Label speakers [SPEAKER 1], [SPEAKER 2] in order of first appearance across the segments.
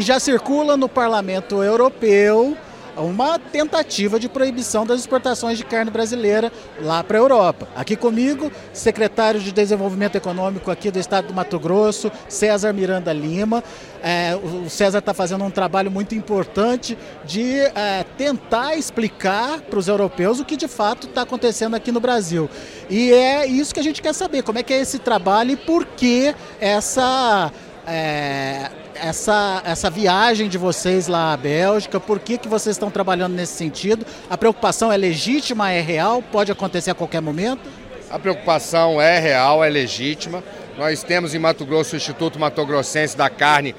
[SPEAKER 1] e já circula no Parlamento Europeu uma tentativa de proibição das exportações de carne brasileira lá para a Europa. Aqui comigo, secretário de Desenvolvimento Econômico aqui do estado do Mato Grosso, César Miranda Lima. É, o César está fazendo um trabalho muito importante de é, tentar explicar para os europeus o que de fato está acontecendo aqui no Brasil. E é isso que a gente quer saber, como é que é esse trabalho e por que essa é, essa, essa viagem de vocês lá à Bélgica, por que, que vocês estão trabalhando nesse sentido? A preocupação é legítima, é real, pode acontecer a qualquer momento?
[SPEAKER 2] A preocupação é real, é legítima. Nós temos em Mato Grosso o Instituto Mato Grossense da Carne,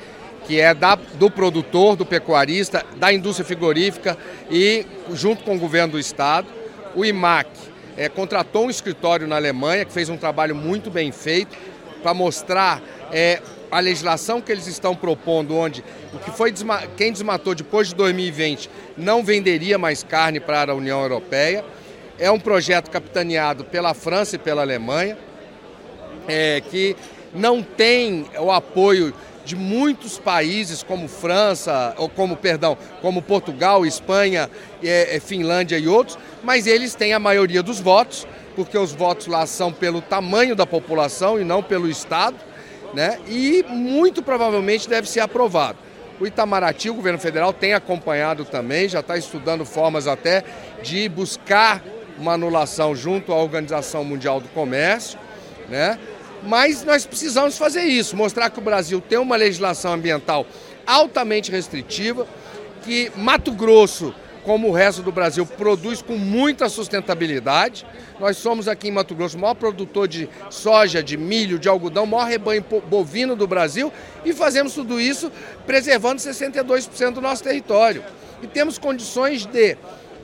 [SPEAKER 2] que é da, do produtor, do pecuarista, da indústria frigorífica e junto com o governo do estado. O IMAC é, contratou um escritório na Alemanha que fez um trabalho muito bem feito para mostrar é, a legislação que eles estão propondo, onde o que foi desma quem desmatou depois de 2020 não venderia mais carne para a União Europeia. É um projeto capitaneado pela França e pela Alemanha, é, que não tem o apoio de muitos países como França, ou como, perdão, como Portugal, Espanha, é, é, Finlândia e outros, mas eles têm a maioria dos votos, porque os votos lá são pelo tamanho da população e não pelo Estado né? e muito provavelmente deve ser aprovado. O Itamaraty, o governo federal, tem acompanhado também, já está estudando formas até de buscar uma anulação junto à Organização Mundial do Comércio, né? Mas nós precisamos fazer isso, mostrar que o Brasil tem uma legislação ambiental altamente restritiva, que Mato Grosso como o resto do Brasil, produz com muita sustentabilidade. Nós somos aqui em Mato Grosso o maior produtor de soja, de milho, de algodão, o maior rebanho bovino do Brasil e fazemos tudo isso preservando 62% do nosso território. E temos condições de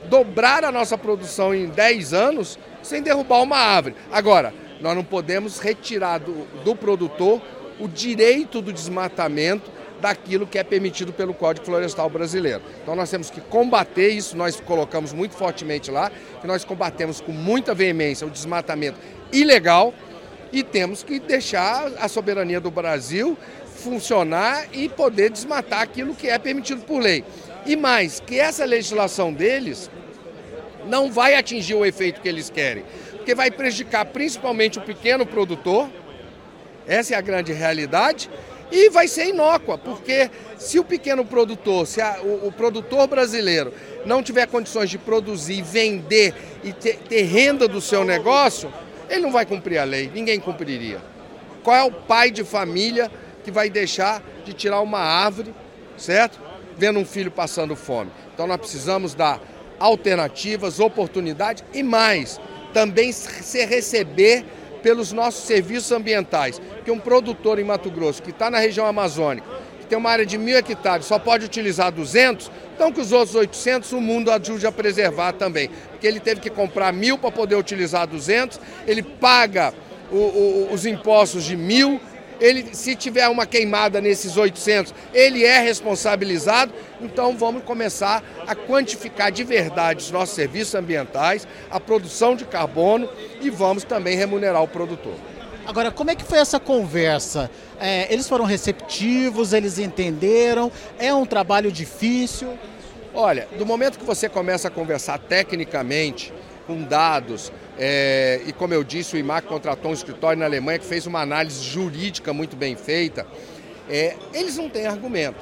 [SPEAKER 2] dobrar a nossa produção em 10 anos sem derrubar uma árvore. Agora, nós não podemos retirar do, do produtor o direito do desmatamento daquilo que é permitido pelo Código Florestal Brasileiro. Então nós temos que combater isso, nós colocamos muito fortemente lá, que nós combatemos com muita veemência o desmatamento ilegal e temos que deixar a soberania do Brasil funcionar e poder desmatar aquilo que é permitido por lei. E mais, que essa legislação deles não vai atingir o efeito que eles querem, porque vai prejudicar principalmente o pequeno produtor, essa é a grande realidade, e vai ser inócua, porque se o pequeno produtor, se a, o, o, produtor brasileiro não tiver condições de produzir, vender e ter, ter renda do seu negócio, ele não vai cumprir a lei, ninguém cumpriria. Qual é o pai de família que vai deixar de tirar uma árvore, certo? Vendo um filho passando fome. Então nós precisamos dar alternativas, oportunidades e mais, também se receber pelos nossos serviços ambientais. Que um produtor em Mato Grosso, que está na região amazônica, que tem uma área de mil hectares, só pode utilizar 200, então que os outros 800 o mundo ajude a preservar também. Porque ele teve que comprar mil para poder utilizar 200, ele paga o, o, os impostos de mil, ele, se tiver uma queimada nesses 800, ele é responsabilizado. Então vamos começar a quantificar de verdade os nossos serviços ambientais, a produção de carbono e vamos também remunerar o produtor.
[SPEAKER 1] Agora, como é que foi essa conversa? É, eles foram receptivos, eles entenderam? É um trabalho difícil?
[SPEAKER 2] Olha, do momento que você começa a conversar tecnicamente, com dados, é, e como eu disse, o IMAC contratou um escritório na Alemanha que fez uma análise jurídica muito bem feita. É, eles não têm argumento.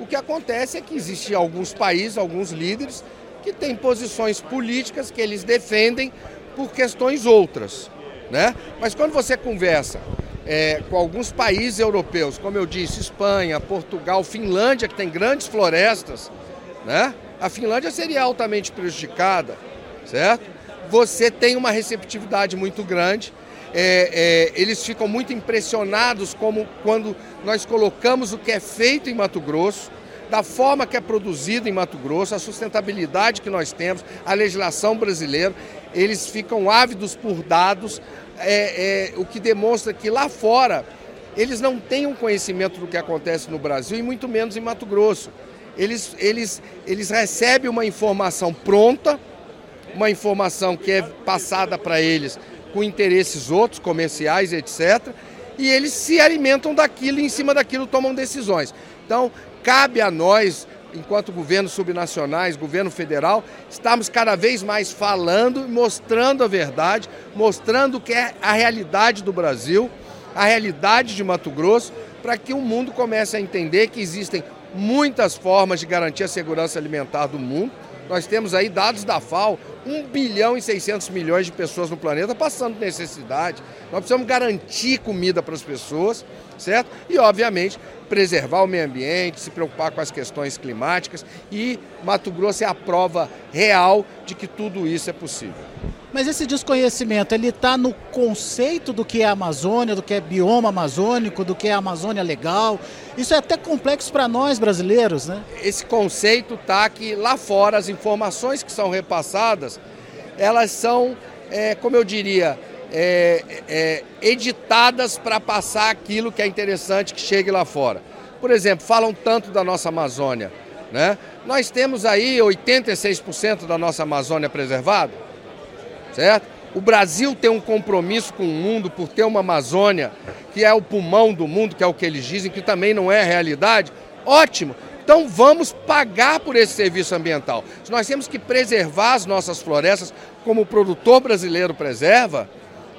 [SPEAKER 2] O que acontece é que existem alguns países, alguns líderes, que têm posições políticas que eles defendem por questões outras. Né? Mas quando você conversa é, com alguns países europeus, como eu disse, Espanha, Portugal, Finlândia, que tem grandes florestas, né? a Finlândia seria altamente prejudicada, certo? Você tem uma receptividade muito grande. É, é, eles ficam muito impressionados como quando nós colocamos o que é feito em Mato Grosso, da forma que é produzido em Mato Grosso, a sustentabilidade que nós temos, a legislação brasileira, eles ficam ávidos por dados, é, é o que demonstra que lá fora eles não têm um conhecimento do que acontece no Brasil e muito menos em Mato Grosso. Eles, eles, eles recebem uma informação pronta, uma informação que é passada para eles com interesses outros, comerciais, etc. e eles se alimentam daquilo e em cima daquilo tomam decisões. Então, cabe a nós, enquanto governos subnacionais, governo federal, estamos cada vez mais falando, mostrando a verdade, mostrando o que é a realidade do Brasil, a realidade de Mato Grosso, para que o mundo comece a entender que existem muitas formas de garantir a segurança alimentar do mundo. Nós temos aí dados da FAO, 1 bilhão e 600 milhões de pessoas no planeta passando necessidade. Nós precisamos garantir comida para as pessoas, certo? E, obviamente, preservar o meio ambiente, se preocupar com as questões climáticas e Mato Grosso é a prova real de que tudo isso é possível.
[SPEAKER 1] Mas esse desconhecimento, ele está no conceito do que é Amazônia, do que é bioma amazônico, do que é a Amazônia legal. Isso é até complexo para nós brasileiros, né?
[SPEAKER 2] Esse conceito está que lá fora as informações que são repassadas, elas são, é, como eu diria, é, é, editadas para passar aquilo que é interessante que chegue lá fora. Por exemplo, falam tanto da nossa Amazônia. Né? Nós temos aí 86% da nossa Amazônia preservada, certo? O Brasil tem um compromisso com o mundo por ter uma Amazônia que é o pulmão do mundo, que é o que eles dizem, que também não é realidade. Ótimo! Então vamos pagar por esse serviço ambiental. Se nós temos que preservar as nossas florestas como o produtor brasileiro preserva,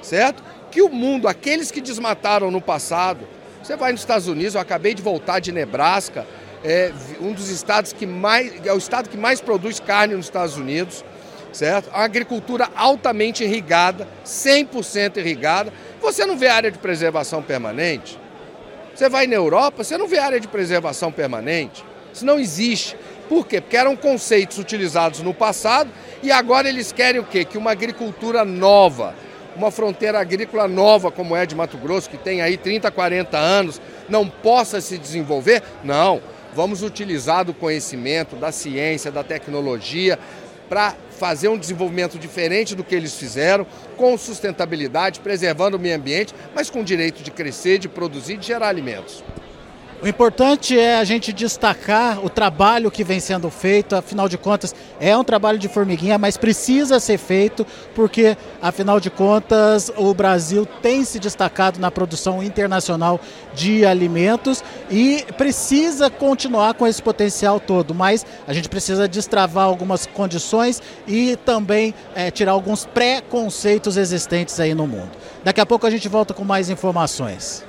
[SPEAKER 2] certo? Que o mundo, aqueles que desmataram no passado, você vai nos Estados Unidos, eu acabei de voltar de Nebraska, é um dos estados que mais, é o estado que mais produz carne nos Estados Unidos, certo? A agricultura altamente irrigada, 100% irrigada. Você não vê área de preservação permanente? Você vai na Europa, você não vê área de preservação permanente. Isso não existe. Por quê? Porque eram conceitos utilizados no passado e agora eles querem o quê? Que uma agricultura nova, uma fronteira agrícola nova como é de Mato Grosso, que tem aí 30, 40 anos, não possa se desenvolver? Não. Vamos utilizar do conhecimento, da ciência, da tecnologia para fazer um desenvolvimento diferente do que eles fizeram, com sustentabilidade, preservando o meio ambiente, mas com o direito de crescer, de produzir de gerar alimentos.
[SPEAKER 1] O importante é a gente destacar o trabalho que vem sendo feito, afinal de contas, é um trabalho de formiguinha, mas precisa ser feito, porque, afinal de contas, o Brasil tem se destacado na produção internacional de alimentos e precisa continuar com esse potencial todo, mas a gente precisa destravar algumas condições e também é, tirar alguns preconceitos existentes aí no mundo. Daqui a pouco a gente volta com mais informações.